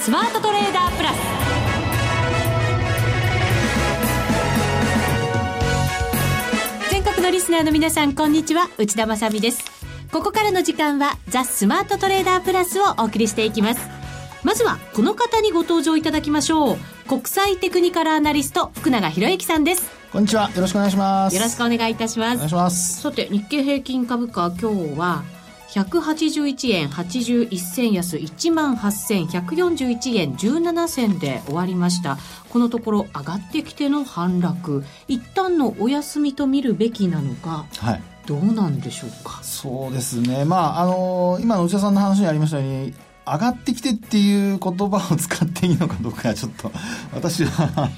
スマートトレーダープラス。全国のリスナーの皆さんこんにちは。内田まさです。ここからの時間はザ・スマートトレーダープラスをお送りしていきます。まずはこの方にご登場いただきましょう。国際テクニカルアナリスト福永博之さんです。こんにちは。よろしくお願いします。よろしくお願いいたします。お願いします。さて日経平均株価今日は181円81銭安1万8141円17銭で終わりました。このところ上がってきての反落。一旦のお休みと見るべきなのか、はい、どうなんでしょうか？そうですね。まああのー、今の内田さんの話にありましたように上がってきてっていう言葉を使っていいのかどうかちょっと私は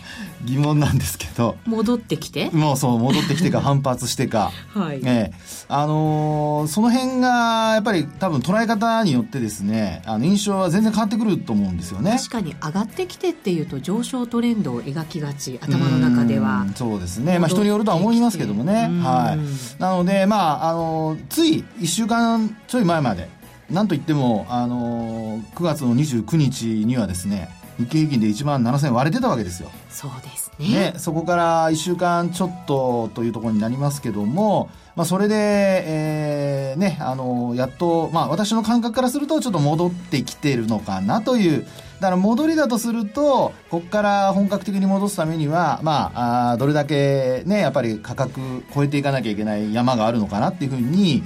疑問なんですけど。戻ってきて？もうそう戻ってきてか反発してか、はい。ええ。あのー、その辺がやっぱり多分捉え方によってですねあの印象は全然変わってくると思うんですよね。確かに上がってきてっていうと上昇トレンドを描きがち頭の中では。そうですね。まあ人によるとは思いますけどもね。はい。なのでまああのつい1週間ちょい前までなんといっても、あのー、9月の29日にはですね、日経平均で1万7000割れてたわけですよ。そうですね。ねそこから1週間ちょっとというところになりますけども、まあ、それで、えー、ね、あのー、やっと、まあ、私の感覚からすると、ちょっと戻ってきてるのかなという、だから戻りだとすると、ここから本格的に戻すためには、まあ、あどれだけね、やっぱり価格超えていかなきゃいけない山があるのかなっていうふうに、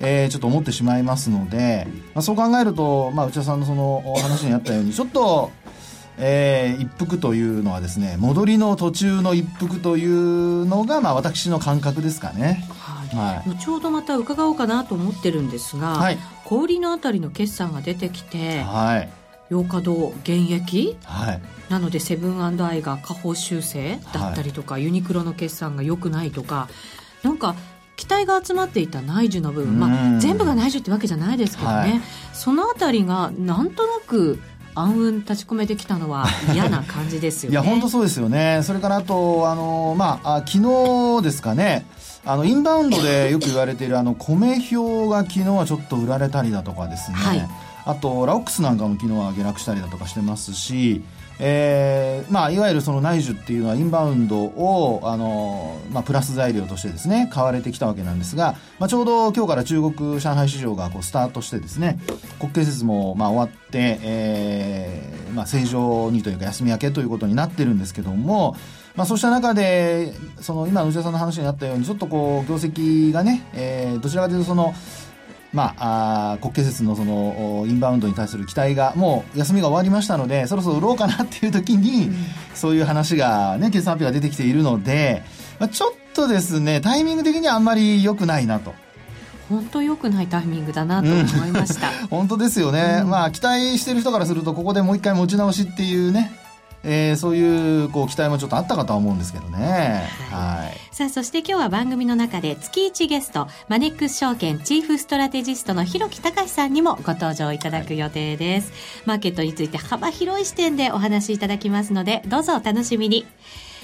えー、ちょっと思ってしまいますので、まあ、そう考えると、まあ、内田さんのその話にあったようにちょっと、えー、一服というのはですね戻りの途中の一服というのが、まあ、私の感覚ですかね。はい、後ほどまた伺おうかなと思ってるんですが、はい、小売のあたりの決算が出てきて、はい、洋華堂現役、はい、なのでセブンアイが下方修正だったりとか、はい、ユニクロの決算が良くないとかなんか期待が集まっていた内需の部分、まあ、全部が内需ってわけじゃないですけどね、はい、そのあたりがなんとなく暗雲立ち込めてきたのは嫌な感じですよね。いや本当そうですよね。それからあとあのまあ昨日ですかね。あのインバウンドでよく言われているあの米表が昨日はちょっと売られたりだとかですね。はい、あとラオックスなんかも昨日は下落したりだとかしてますし。えーまあ、いわゆるその内需っていうのはインバウンドをあの、まあ、プラス材料としてですね買われてきたわけなんですが、まあ、ちょうど今日から中国上海市場がこうスタートしてですね国慶節もまあ終わって、えーまあ、正常にというか休み明けということになってるんですけども、まあ、そうした中でその今内田さんの話にあったようにちょっとこう業績がね、えー、どちらかというとそのまあ、あ国慶節のそのインバウンドに対する期待がもう休みが終わりましたのでそろそろ売ろうかなっていう時に、うん、そういう話がね決算発表が出てきているので、まあ、ちょっとですねタイミング的にはあんまり良くないなと。本当良くないタイミングだなと思いました、うん、本当ですよね、うん、まあ期待してる人からするとここでもう一回持ち直しっていうねえー、そういうこう期待もちょっとあったかとは思うんですけどね。はい。はい、さあ、そして今日は番組の中で月1ゲスト、マネックス証券チーフストラテジストの広木隆さんにもご登場いただく予定です。はい、マーケットについて幅広い視点でお話しいただきますので、どうぞお楽しみに。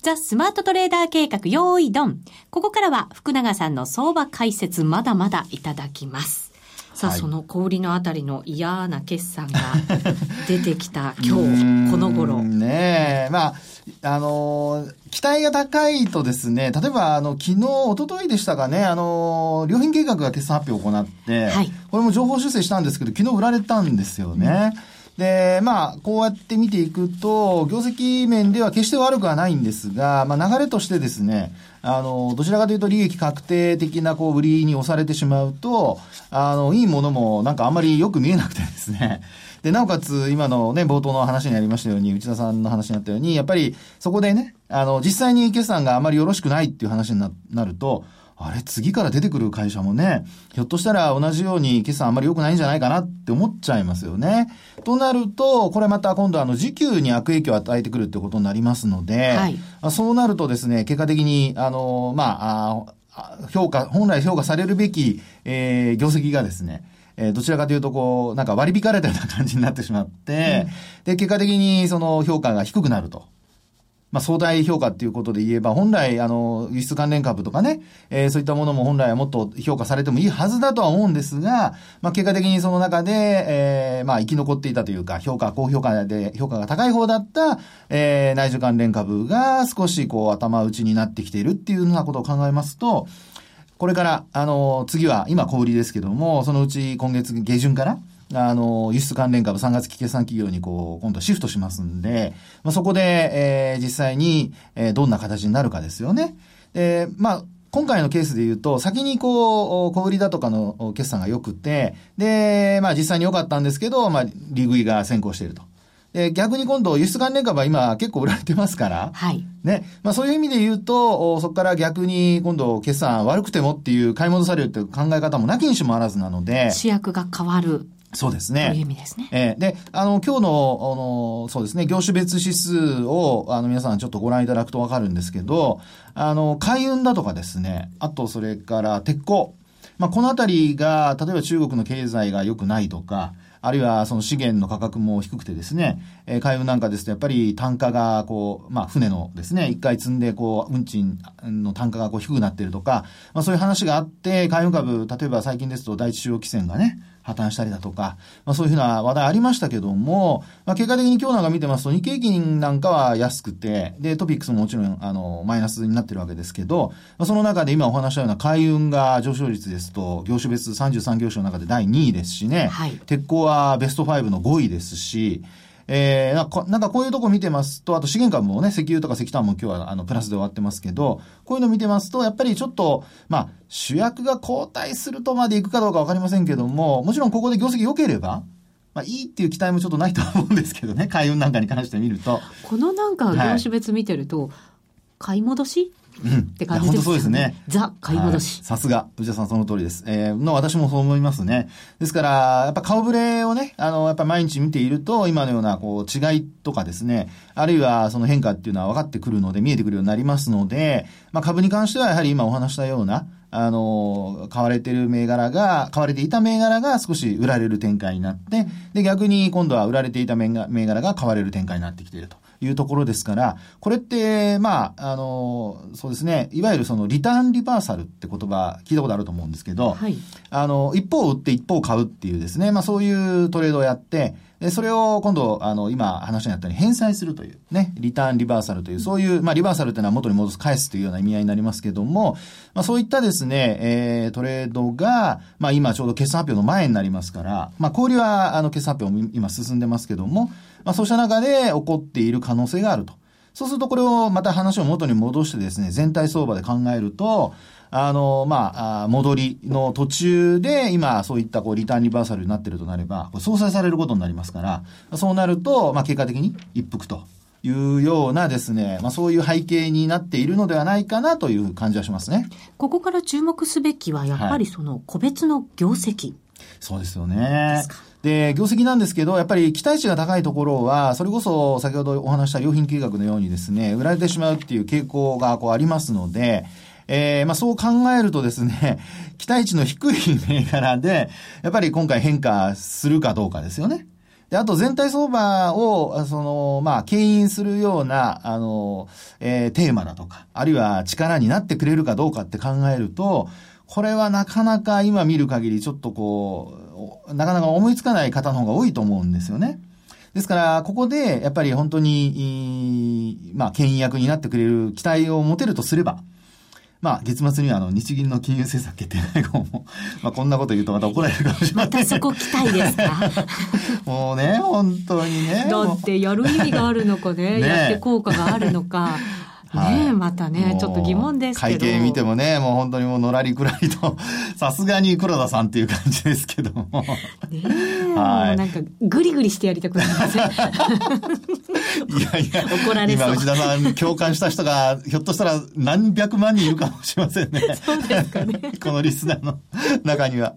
ザ・スマートトレーダー計画、用意ドン。ここからは福永さんの相場解説、まだまだいただきます。さあ、はい、その小売のあたりの嫌な決算が 出てきた今日、この頃。ねえ、まあ、あのー、期待が高いとですね、例えば、あの、昨日、一昨日でしたかね、あのー、良品計画が決算発表を行って、はい、これも情報修正したんですけど、昨日売られたんですよね。うんで、まあ、こうやって見ていくと、業績面では決して悪くはないんですが、まあ、流れとしてですね、あの、どちらかというと利益確定的なこう売りに押されてしまうと、あの、いいものもなんかあんまりよく見えなくてですね。で、なおかつ、今のね、冒頭の話にありましたように、内田さんの話にあったように、やっぱりそこでね、あの、実際に決算があまりよろしくないっていう話になると、あれ、次から出てくる会社もね、ひょっとしたら同じように決算あんまり良くないんじゃないかなって思っちゃいますよね。となると、これまた今度あの、時給に悪影響を与えてくるってことになりますので、はい、そうなるとですね、結果的に、あの、まあ、あ評価、本来評価されるべき、えー、業績がですね、えー、どちらかというと、こう、なんか割り引かれたような感じになってしまって、うん、で、結果的にその評価が低くなると。まあ、相対評価っていうことで言えば、本来、あの、輸出関連株とかね、えー、そういったものも本来はもっと評価されてもいいはずだとは思うんですが、まあ、結果的にその中で、えー、まあ、生き残っていたというか、評価、高評価で、評価が高い方だった、えー、内需関連株が少しこう、頭打ちになってきているっていうようなことを考えますと、これから、あの、次は、今小売りですけども、そのうち今月下旬から、あの、輸出関連株3月期決算企業にこう、今度シフトしますんで、まあ、そこで、えー、実際に、えー、どんな形になるかですよね。で、まあ、今回のケースで言うと、先にこう、小売りだとかの決算が良くて、で、まあ実際に良かったんですけど、まあ、利食いが先行していると。で、逆に今度、輸出関連株は今結構売られてますから、はい。ね。まあそういう意味で言うと、そこから逆に今度、決算悪くてもっていう買い戻されるっていう考え方もなきにしもあらずなので。主役が変わる。そうですね。という意味ですね。えー、で、あの、今日の、あの、そうですね、業種別指数を、あの、皆さんちょっとご覧いただくとわかるんですけど、あの、海運だとかですね、あと、それから鉄鋼。まあ、このあたりが、例えば中国の経済が良くないとか、あるいはその資源の価格も低くてですね、えー、海運なんかですとやっぱり単価がこう、まあ船のですね、一回積んでこう、運賃の単価がこう低くなっているとか、まあそういう話があって、海運株、例えば最近ですと第一中央汽船がね、破綻したりだとか、まあ、そういうふうな話題ありましたけども、まあ、結果的に今日なんか見てますと、日経平均なんかは安くて、で、トピックスももちろん、あの、マイナスになってるわけですけど、まあ、その中で今お話したような海運が上昇率ですと、業種別33業種の中で第2位ですしね、はい、鉄鋼はベスト5の5位ですし、えー、なんかこういうとこ見てますと、あと資源株もね、石油とか石炭も今日はあのプラスで終わってますけど、こういうの見てますと、やっぱりちょっと、まあ、主役が交代するとまでいくかどうかわかりませんけども、もちろんここで業績良ければ、まあ、いいっていう期待もちょっとないと思うんですけどね、海運なんかに関して見ると。このなんか業種別見てると、はい、買い戻しうん、って感じですね。そうですね。ザ買い戻し。さすが、内田さんその通りです。えー、の私もそう思いますね。ですから、やっぱ顔ぶれをね、あの、やっぱ毎日見ていると、今のような、こう、違いとかですね、あるいはその変化っていうのは分かってくるので、見えてくるようになりますので、まあ株に関してはやはり今お話したような、あの、買われてる銘柄が、買われていた銘柄が少し売られる展開になって、で、逆に今度は売られていた銘柄が買われる展開になってきていると。いうところですから、これって、まあ、あの、そうですね、いわゆるそのリターンリバーサルって言葉聞いたことあると思うんですけど、はい、あの、一方売って一方買うっていうですね、まあそういうトレードをやって、で、それを今度、あの、今話にあったように返済するというね、リターンリバーサルという、そういう、まあリバーサルというのは元に戻す、返すというような意味合いになりますけども、まあそういったですね、えー、トレードが、まあ今ちょうど決算発表の前になりますから、まあ氷は、あの、決算発表も今進んでますけども、まあそうした中で起こっている可能性があると。そうするとこれをまた話を元に戻してですね、全体相場で考えると、あの、まあ、戻りの途中で、今、そういったこう、リターンリバーサルになってるとなれば、相殺されることになりますから、そうなると、まあ、結果的に一服というようなですね、まあ、そういう背景になっているのではないかなという感じはしますね。ここから注目すべきは、やっぱりその個別の業績。はい、そうですよね。で、業績なんですけど、やっぱり期待値が高いところは、それこそ先ほどお話した良品計画のようにですね、売られてしまうっていう傾向がこうありますので、えー、まあそう考えるとですね、期待値の低い銘柄で、やっぱり今回変化するかどうかですよね。で、あと全体相場を、その、まあ、牽引するような、あの、えー、テーマだとか、あるいは力になってくれるかどうかって考えると、これはなかなか今見る限りちょっとこう、なかなか思いつかない方の方が多いと思うんですよね。ですから、ここで、やっぱり本当に、まあ、牽引役になってくれる期待を持てるとすれば、まあ、月末にはあの、日銀の金融政策決定会合も、まあ、こんなこと言うとまた怒られるかもしれない。またそこ期待ですか？もうね、本当にね。だってやる意味があるのかね、ねやって効果があるのか。ねえ、またね、ちょっと疑問ですけど。会計見てもね、もう本当にもうのらりくらりと、さすがに黒田さんっていう感じですけども。ねえ、はい、もうなんか、ぐりぐりしてやりたくなりません？いやいや、怒られそう今内田さん共感した人が、ひょっとしたら何百万人いるかもしれませんね。そうですかね。このリスナーの中には。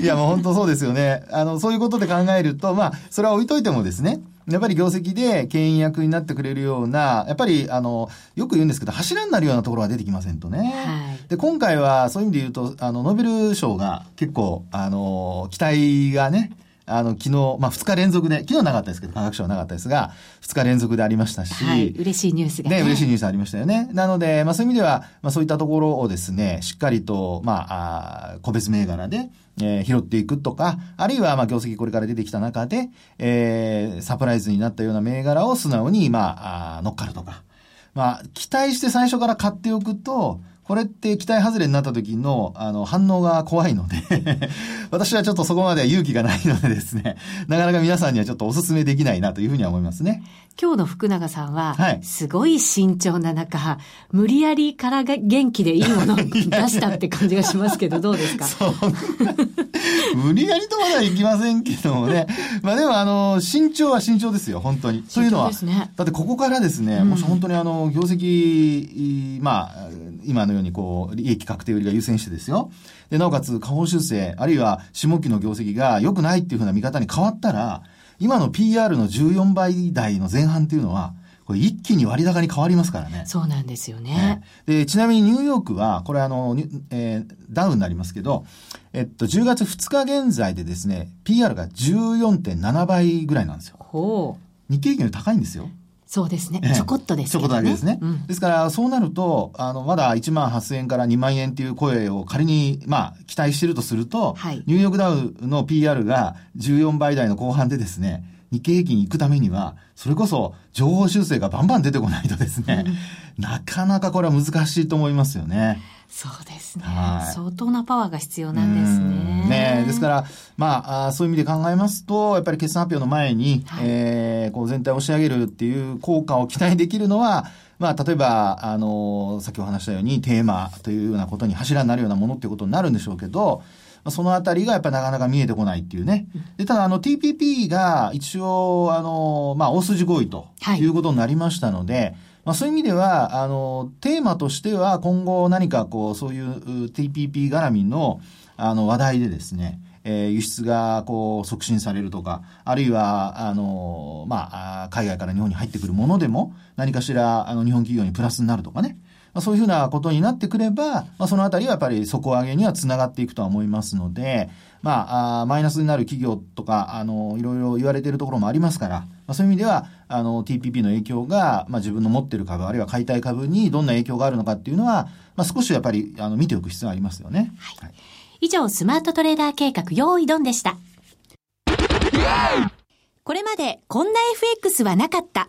いや、もう本当そうですよね。あの、そういうことで考えると、まあ、それは置いといてもですね、やっぱり業績で牽引役になってくれるような、やっぱり、あの、よく言うんですけど、柱になるようなところが出てきませんとね。はいで、今回はそういう意味で言うと、あの、ノーベル賞が結構、あの、期待がね、あの、昨日、まあ、2日連続で、昨日なかったですけど、科学賞はなかったですが、2日連続でありましたし、はい。嬉しいニュースがね。ね、嬉しいニュースありましたよね。なので、まあそういう意味では、まあそういったところをですね、しっかりと、まあ、あー個別銘柄で、えー拾っていくとか、あるいは、まあ業績これから出てきた中で、えーサプライズになったような銘柄を素直に、まあ、あー乗っかるとか。まあ、期待して最初から買っておくと、これって期待外れになった時の、あの、反応が怖いので、私はちょっとそこまでは勇気がないのでですね、なかなか皆さんにはちょっとお勧めできないなというふうには思いますね。今日の福永さんは、はいすごい慎重な中、無理やりからが元気でいいものを 出したって感じがしますけど、どうですか？無理やりとまではいきませんけどもね。まあでも、あの、慎重は慎重ですよ、本当に。というのは、慎重ですねだってここからですね、もし本当にあの、業績、まあ、今のようにこう、利益確定売りが優先してですよ。で、なおかつ、下方修正、あるいは下期の業績が良くないっていうふうな見方に変わったら、今の PR の14倍台の前半っていうのは、これ一気に割高に変わりますからね。そうなんですよねね。で、ちなみにニューヨークは、これあの、にえーダウンになりますけど、えっと、10月2日現在でですね、PR が14.7倍ぐらいなんですよ。ほう。日経平均より高いんですよ。そうですねえ。えちょこっとですちょこっとだけですね。うんですから、そうなると、あの、まだ1万8000円から2万円っていう声を仮に、まあ、期待してるとすると、はいニューヨークダウの PR が14倍台の後半でですね、日経平均行くためには、それこそ情報修正がバンバン出てこないとですね、なかなかこれは難しいと思いますよね。そうですねはい。相当なパワーが必要なんですね。うんねですから、まあ、そういう意味で考えますと、やっぱり決算発表の前に、はいえーこう全体を押し上げるっていう効果を期待できるのは、まあ、例えば、あの、さっきお話したように、テーマというようなことに柱になるようなものっていうことになるんでしょうけど、まあそのあたりがやっぱりなかなか見えてこないっていうね。で、ただ、あの、TPP が一応、あの、まあ、大筋合意とはいいうことになりましたので、まあ、そういう意味では、あの、テーマとしては今後何かこう、そういうう TPP 絡みの、あの、話題でですね、えー輸出がこう促進されるとか、あるいは、あの、まあ、海外から日本に入ってくるものでも、何かしら、あの、日本企業にプラスになるとかね。まあ、そういうふうなことになってくれば、まあ、そのあたりはやっぱり底上げにはつながっていくとは思いますので、まあ、マイナスになる企業とか、あの、いろいろ言われているところもありますから、まあ、そういう意味では、あの、TPP の影響が、まあ、自分の持っている株、あるいは買いたい株にどんな影響があるのかっていうのは、まあ、少しやっぱり、あの、見ておく必要がありますよね。はい以上、スマートトレーダー計画、用意ドンでした。これまでこんな FX はなかった。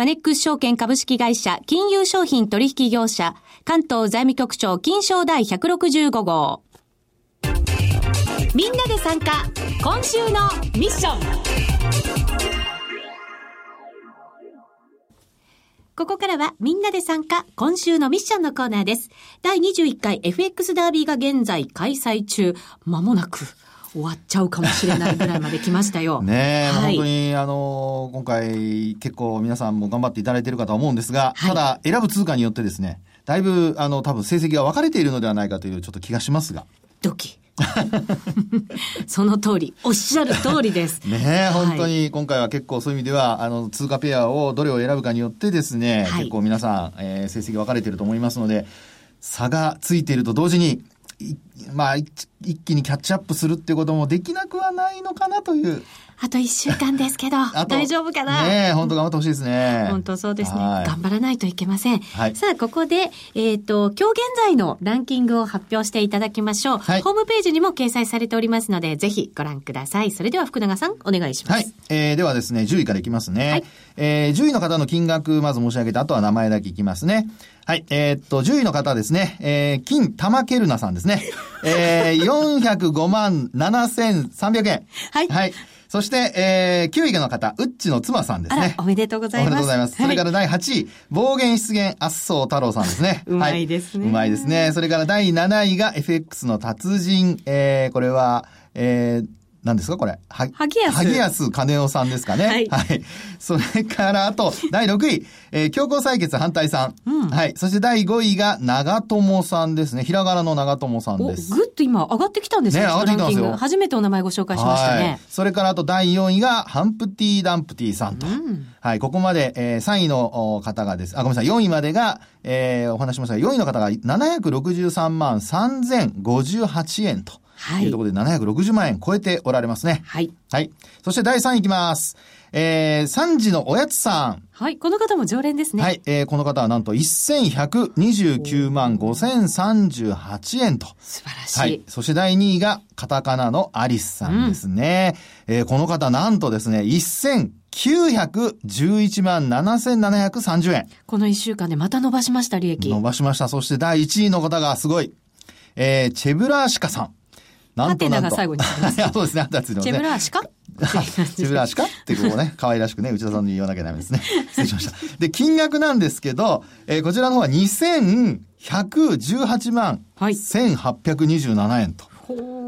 マネックス証券株式会社金融商品取引業者関東財務局長金賞第165号。みんなで参加今週のミッションここからはみんなで参加今週のミッションのコーナーです。第21回 FX ダービーが現在開催中。まもなく終わっちゃうかもしれないぐらいまで来ましたよ。ねえ、はい本当に、あのー今回結構皆さんも頑張っていただいているかとは思うんですが、はいただ選ぶ通貨によってですね、だいぶ、あの、多分成績が分かれているのではないかというちょっと気がしますが。ドキ。その通り、おっしゃる通りです。ねえ、はい本当に今回は結構そういう意味では、あの、通貨ペアをどれを選ぶかによってですね、はい結構皆さん、えー成績分かれていると思いますので、差がついていると同時に、いまあ、一一気にキャッチアップするっていうこともできなくはないのかなという。あと一週間ですけど、大丈夫かな、ねえ、本当頑張ってほしいですね。本当そうですね。はい頑張らないといけません。はいさあ、ここで、えっ、と、今日現在のランキングを発表していただきましょう。はいホームページにも掲載されておりますので、ぜひご覧ください。それでは福永さん、お願いします。はい。えー、ではですね、10位からいきますね。はいえー、10位の方の金額、まず申し上げて、あとは名前だけいきますね。はい。えーっと、10位の方ですね。えー、金玉ケルナさんですね。えー、405万7300円。はいはい。そして、えー、9位の方、ウッチの妻さんですね。おめでとうございますおめでとうございます。それから第8位、暴言出現、圧相太郎さんですね。うまいですねはうまいですね。それから第7位が FX の達人、えー、これは、えー、何ですかこれ？は萩安萩安金夫さんですかね。はいそれから、あと、第6位、えー、強行採決反対さん。うんはい。そして第5位が長友さんですね。ひらがなの長友さんお、ぐっです。と今上がってきたんですね、ね上がってきてますよ初めてお名前ご紹介しましたはいね。。それからあと第4位がハンプティ・ダンプティさんと。うんはい。ここまで、えー3位のお方がです。あ、ごめんなさい。4位までが、えーお話ししましたが、4位の方が763万3058円と。はいいうところで760万円超えておられますね。はい。はい。そして第3位いきます。えー、3時のおやつさん。はい。この方も常連ですね。はい。えー、この方はなんと1129万5038円と。素晴らしい。はい。そして第2位がカタカナのアリスさんですね。えーこの方なんとですね、1911万7730円この一週間でまた伸ばしました、利益。伸ばしました。そして第1位の方がすごい。えー、チェブラーシカさん。なんとなんと。ハテナが最後につきますいや そうですね。あったついてますねチェブラーシカ？チェブラーシカってこうね、可愛らしくね、内田さんに言わなきゃダメですね。失礼しました。で、金額なんですけど、えーこちらの方は2118万はい1827円と。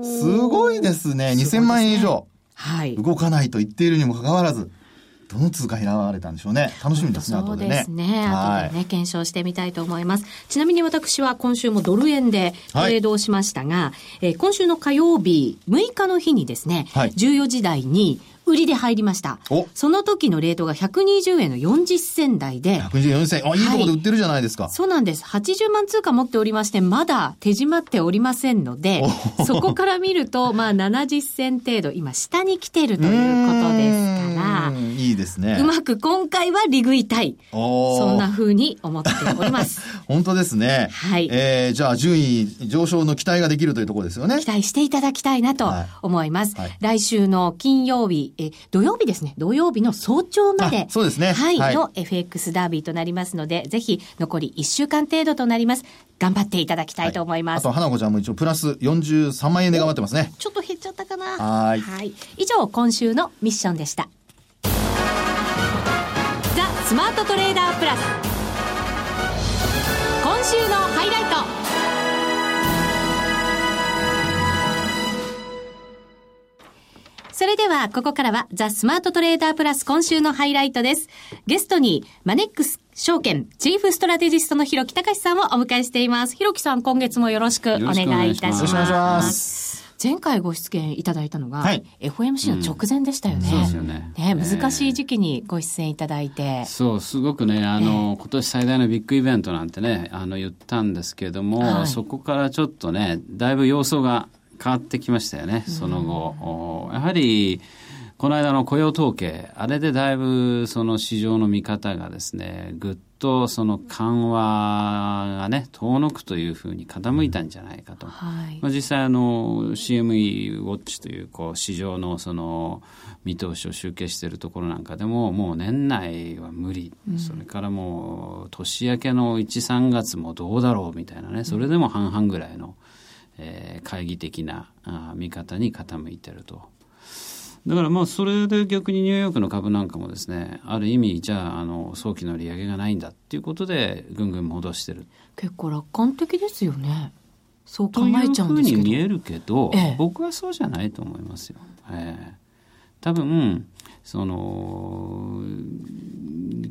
すごいですね。2000万円以上はい。動かないと言っているにもかかわらず、どの通貨選ばれたんでしょうね。楽しみですね、そう後でね。ですね。はい後でね、検証してみたいと思います。ちなみに私は今週もドル円でトレードをしましたが、えー今週の火曜日、6日の日にですね、はい14時台に売りで入りましたお。その時のレートが120円の40銭台で、124銭。あ、いいとこで売ってるじゃないですか。そうなんです。80万通貨持っておりまして、まだ手締まっておりませんのでお、そこから見ると、まあ70銭程度、今下に来てるということですからいいですね。うまく今回は利食いたい。そんな風に思っております。本当ですね。はいえー、じゃあ順位上昇の期待ができるというところですよね期。待していただきたいなとはい思います。はい来週の金曜日、え、土曜日ですね。土曜日の早朝まであ。そうですねはい。はいの FX ダービーとなりますので、ぜひ残り1週間程度となります。頑張っていただきたいと思います。あと、花子ちゃんも一応プラス43万円で頑張ってますね。ちょっと減っちゃったかな。はいはい。以上、今週のミッションでした。ザ・スマートトレーダープラス。今週のハイライト。それでは、ここからは、ザ・スマートトレーダープラス今週のハイライトです。ゲストに、マネックス証券、チーフストラテジストの広木隆さんをお迎えしています。広木さん、今月もよろしくお願いいたします。よろしくお願いします。前回ご出演いただいたのが、はい FOMC の直前でしたよね。そうですよねね難しい時期にご出演いただいて。そう、すごくね、あの、今年最大のビッグイベントなんてね、あの、言ったんですけども、はいそこからちょっとね、だいぶ様相が変わってきましたよね、その後。おやはり、この間の雇用統計、あれでだいぶその市場の見方がですね、ぐっとその緩和がね、遠のくというふうに傾いたんじゃないかと。はいまあ、実際あの CME ウォッチというこう市場のその見通しを集計しているところなんかでももう年内は無理、それからもう年明けの13月もどうだろうみたいなねそれでも半々ぐらいの、えー懐疑的なあ見方に傾いてると。だからまあそれで逆にニューヨークの株なんかもですねある意味じゃああの早期の利上げがないんだっていうことでぐんぐん戻してる結構楽観的ですよね。そう考えちゃうんですけど。というふうに見えるけど、ええ僕はそうじゃないと思いますよ。ええ多分その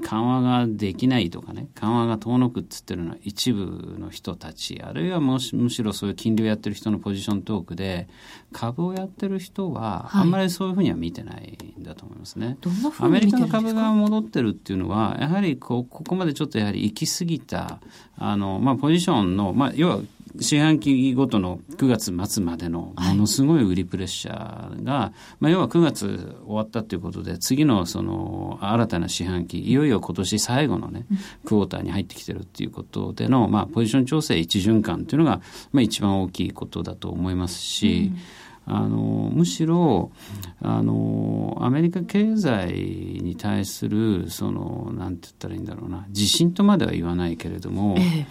緩和ができないとかね緩和が遠のくっつってるのは一部の人たちあるいはもしむしろそういう金利をやってる人のポジショントークで株をやってる人ははいあんまりそういうふうには見てないんだと思いますね。アメリカの株が戻ってるっていうのは、やはりこうここまでちょっとやはり行き過ぎた、あのまあ、ポジションの、まあ、要は四半期ごとの9月末までのものすごい売りプレッシャーが、まあ、要は9月終わったということで、次のその新たな四半期、いよいよ今年最後のね、クォーターに入ってきてるっていうことでの、まあ、ポジション調整一循環っていうのが、まあ、一番大きいことだと思いますし、あのむしろあのアメリカ経済に対するそのなんて言ったらいいんだろうな自信とまでは言わないけれども、ええ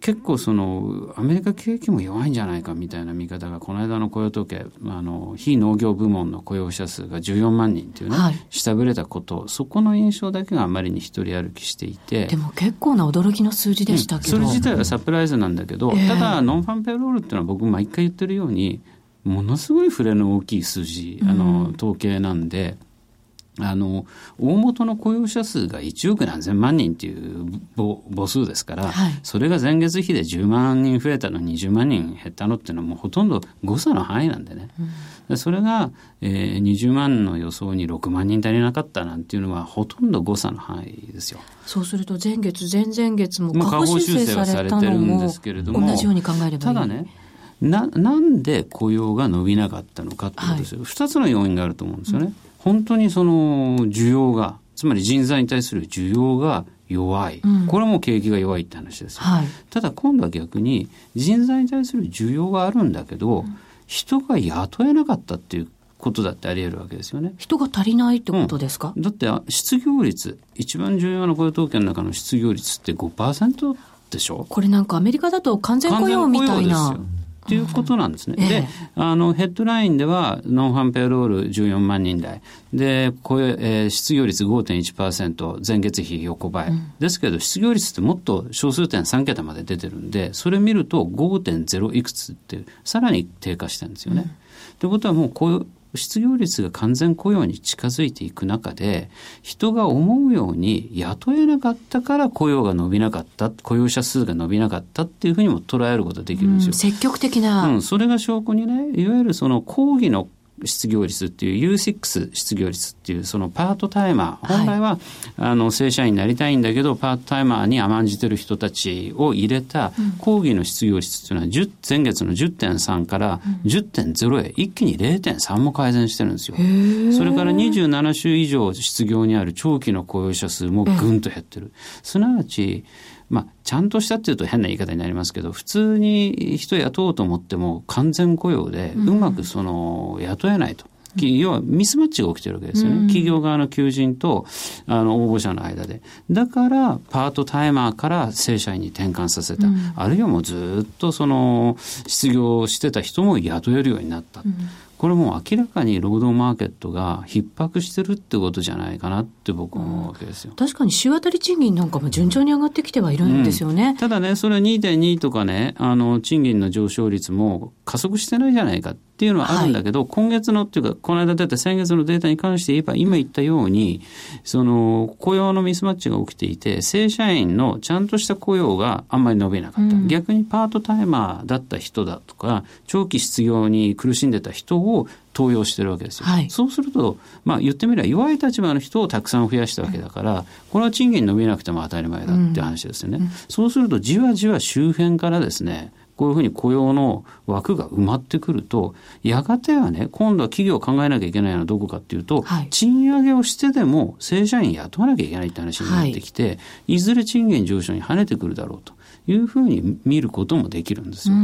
結構そのアメリカ景気も弱いんじゃないかみたいな見方がこの間の雇用統計あの非農業部門の雇用者数が14万人っていうね、はい下振れたことそこの印象だけがあまりに一人歩きしていてでも結構な驚きの数字でしたけど。それ自体はサプライズなんだけど、ええただノンファンペロールっていうのは僕毎回言ってるようにものすごい触れの大きい数字あの、統計なんで。あの大元の雇用者数が1億何千万人っていう母母数ですから、はい。それが前月比で10万人増えたの20万人減ったのっていうのはもうほとんど誤差の範囲なんでね、でそれが、えー20万の予想に6万人足りなかったなんていうのはほとんど誤差の範囲ですよ。そうすると前月、前々月もまあ下方修正されたの下方修正はされてるんもですけれども同じように考えればいい。ただねななんで雇用が伸びなかったのかってことですよ、二つの要因があると思うんですよね、本当にその需要がつまり人材に対する需要が弱い、うん。これはもう景気が弱いって話ですよ、はい。ただ今度は逆に人材に対する需要があるんだけど、人が雇えなかったっていうことだってあり得るわけですよね。人が足りないってことですか、だってあ失業率一番重要な雇用統計の中の失業率って5%でしょ？これなんかアメリカだと完全雇用みたいな。っていうことなんですね。ええで、あの、ヘッドラインでは、ノンファンペロール14万人台。で、雇用えー失業率5.1%、前月比横ばい、ですけど、失業率ってもっと小数点3桁まで出てるんで、それ見ると5.0いくつって、さらに低下してるんですよね。ということはもう雇用、失業率が完全雇用に近づいていく中で人が思うように雇えなかったから雇用が伸びなかった雇用者数が伸びなかったっていうふうにも捉えることができるんですよ。積極的な、うん、それが証拠にね、いわゆるその講義の失業率っていう U6 失業率っていうそのパートタイマー、はい。本来は、あの正社員になりたいんだけどパートタイマーに甘んじてる人たちを入れた講義の失業率っていうのは10前月の10.3から10.0へ一気に0.3も改善してるんですよ。それから27週以上失業にある長期の雇用者数もぐんと減ってる。すなわちまあ、ちゃんとしたっていうと変な言い方になりますけど、普通に人雇おうと思っても完全雇用でうまくその雇えないと。き要はミスマッチが起きてるわけですよね。企業側の求人とあの応募者の間で。だからパートタイマーから正社員に転換させた。あるいはもうずっとその失業してた人も雇えるようになった。これもう明らかに労働マーケットが逼迫してるってことじゃないかなって僕は思うわけですよ。確かに週当たり賃金なんかも順調に上がってきてはいるんですよね。ただね、それは2.2とかね、あの、賃金の上昇率も加速してないじゃないかっていうのはあるんだけど、今月のっていうか、この間出た先月のデータに関して言えば、今言ったように、その、雇用のミスマッチが起きていて、正社員のちゃんとした雇用があんまり伸びなかった。逆にパートタイマーだった人だとか、長期失業に苦しんでた人を登用してるわけですよ。はいそうすると、まあ言ってみれば弱い立場の人をたくさん増やしたわけだから、これは賃金伸びなくても当たり前だって話ですよね。そうするとじわじわ周辺からですね、こういうふうに雇用の枠が埋まってくると、やがてはね、今度は企業を考えなきゃいけないのはどこかっていうと、はい。賃上げをしてでも正社員雇わなきゃいけないって話になってきて、い、ずれ賃金上昇に跳ねてくるだろうというふうに見ることもできるんですよ。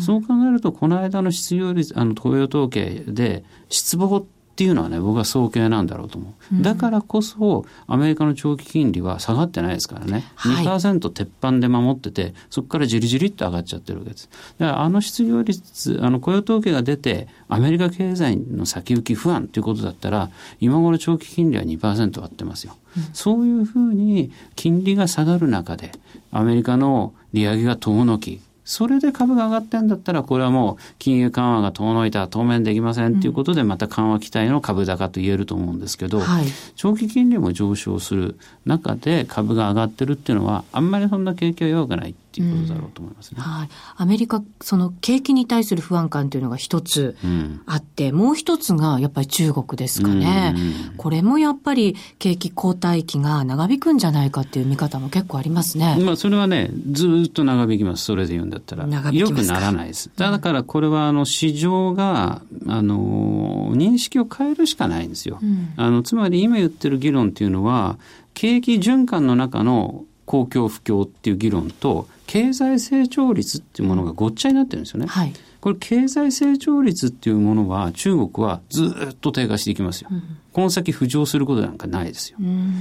そう考えると、この間の失業率、あの、雇用統計で、失望っていうのはね、僕は早計なんだろうと思う。だからこそ、アメリカの長期金利は下がってないですからね。はい2%鉄板で守ってて、そこからじりじりっと上がっちゃってるわけです。だから、あの失業率、あの、雇用統計が出て、アメリカ経済の先行き不安ということだったら、今頃長期金利は2%割ってますよ。そういうふうに金利が下がる中で、アメリカの利上げが遠のき、それで株が上がってんだったら、これはもう金融緩和が遠のいた、当面できませんっていうことで、また緩和期待の株高と言えると思うんですけど、はい、長期金利も上昇する中で株が上がってるっていうのは、あんまりそんな景気は弱くないっていうことだろうと思いますね。うん、はい。アメリカ、その景気に対する不安感というのが一つあって、うん、もう一つがやっぱり中国ですかね。うん、これもやっぱり景気後退期が長引くんじゃないかっていう見方も結構ありますね。まあそれはね、ずっと長引きます。それで言うんだったら。長引きますよくならないです。だからこれはあの市場が、あの、認識を変えるしかないんですよ。あの、つまり今言ってる議論っていうのは、景気循環の中の公共不況っていう議論と経済成長率っていうものがごっちゃになってるんですよね。はい、これ経済成長率っていうものは中国はずっと低下していきますよ。うん、この先浮上することなんかないですよ。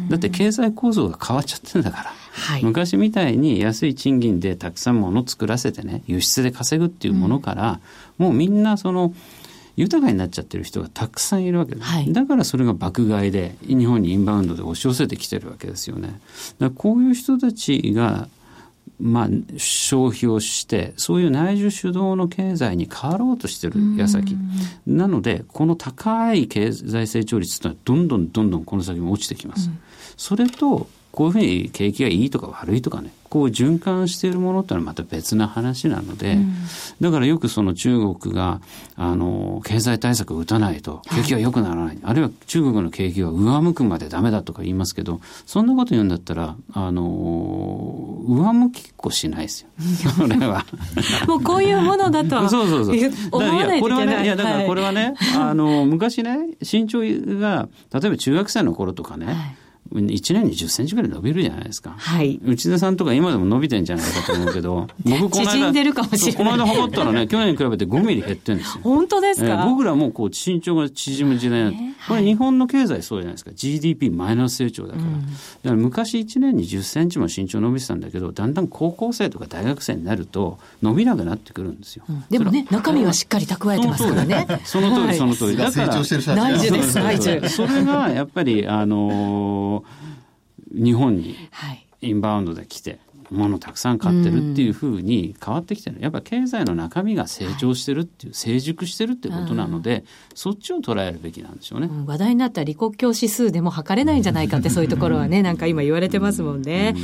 だって経済構造が変わっちゃってんだから。はい、昔みたいに安い賃金でたくさん物作らせてね輸出で稼ぐっていうものから、うん、もうみんなその豊かになっちゃってる人がたくさんいるわけです、はい、だからそれが爆買いで日本にインバウンドで押し寄せてきてるわけですよね。だこういう人たちがまあ、消費をしてそういう内需主導の経済に変わろうとしてる矢先。なのでこの高い経済成長率というのはどんどんどんどんこの先も落ちてきます。それとこういうふうに景気がいいとか悪いとかねこう循環しているものってのはまた別な話なので、うん、だからよくその中国があの経済対策を打たないと景気が良くならない、はい、あるいは中国の景気は上向くまでダメだとか言いますけどそんなこと言うんだったらあの上向きっこしないですよ。それは。もうこういうものだとそうそうそう。思わないといけない。いやだからこれはね、はい、あの昔ね身長が例えば中学生の頃とかね、はい1年に10センチぐらい伸びるじゃないですか。はい。内田さんとか今でも伸びてんじゃないかと思うけど、僕この間、縮んでるかもしれない。この間測ったらね、去年に比べて5ミリ減ってるんですよ。本当ですか、えー、僕らもうこう身長が縮む時代になって、えー、これ日本の経済そうじゃないですか。GDP マイナス成長だから。うん、だから昔1年に10センチも身長伸びてたんだけど、だんだん高校生とか大学生になると伸びなくなってくるんですよ。うん、でもね、中身はしっかり蓄えてますからね。その通り、その通り。だから、内需です、内需。それがやっぱり、あのー日本にインバウンドで来て、物たくさん買ってるっていうふうに変わってきてる、やっぱ経済の中身が成長してるっていう、成熟してるっていうことなので、そっちを捉えるべきなんでしょうね、うん、話題になった李克強指数でも測れないんじゃないかってそういうところはねなんか今言われてますもんね。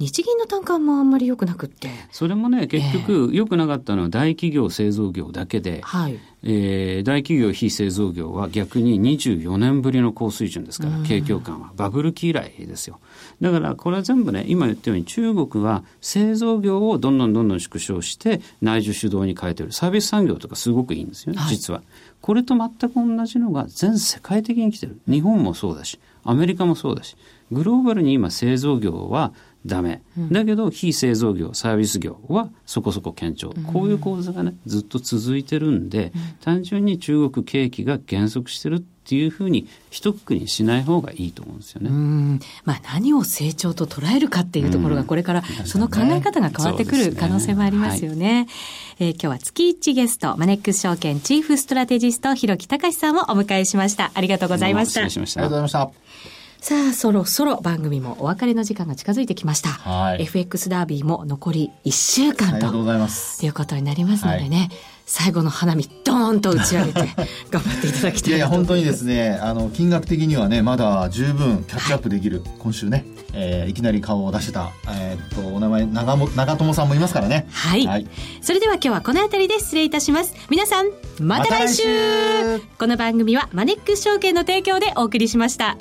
日銀の単価もあんまり良くなくって。それもね結局良くなかったのは大企業製造業だけで、はい。えー、大企業非製造業は逆に24年ぶりの高水準ですから景況感はバブル期以来ですよ。だからこれは全部ね今言ったように中国は製造業をどんどんどんどん縮小して内需主導に変えてる。サービス産業とかすごくいいんですよね、はい、実は。これと全く同じのが全世界的に来てる。日本もそうだしアメリカもそうだしグローバルに今製造業はダメ、だけど非製造業サービス業はそこそこ堅調、こういう構図がねずっと続いてるんで、単純に中国景気が減速してるっていうふうに一括りにしない方がいいと思うんですよね。まあ、何を成長と捉えるかっていうところがこれからその考え方が変わってくる可能性もありますよね。ねはい、えー、今日は月一ゲストマネックス証券チーフストラテジスト広木隆さんをお迎えしました。ありがとうございました。ありがとうございました。さあ、そろそろ番組もお別れの時間が近づいてきました。はい、FX ダービーも残り1週間ということになりますのでね、はい、最後の花火ドーンと打ち上げて 頑張っていただきたいいやいや本当にですねあの金額的にはねまだ十分キャッチアップできる、はい、今週ね、えー、いきなり顔を出してた、えー、っとお名前長も長友さんもいますからね、はい、はい、それでは今日はこの辺りで失礼いたします。皆さんまた来週。ま、来週。この番組はマネックス証券の提供でお送りしました。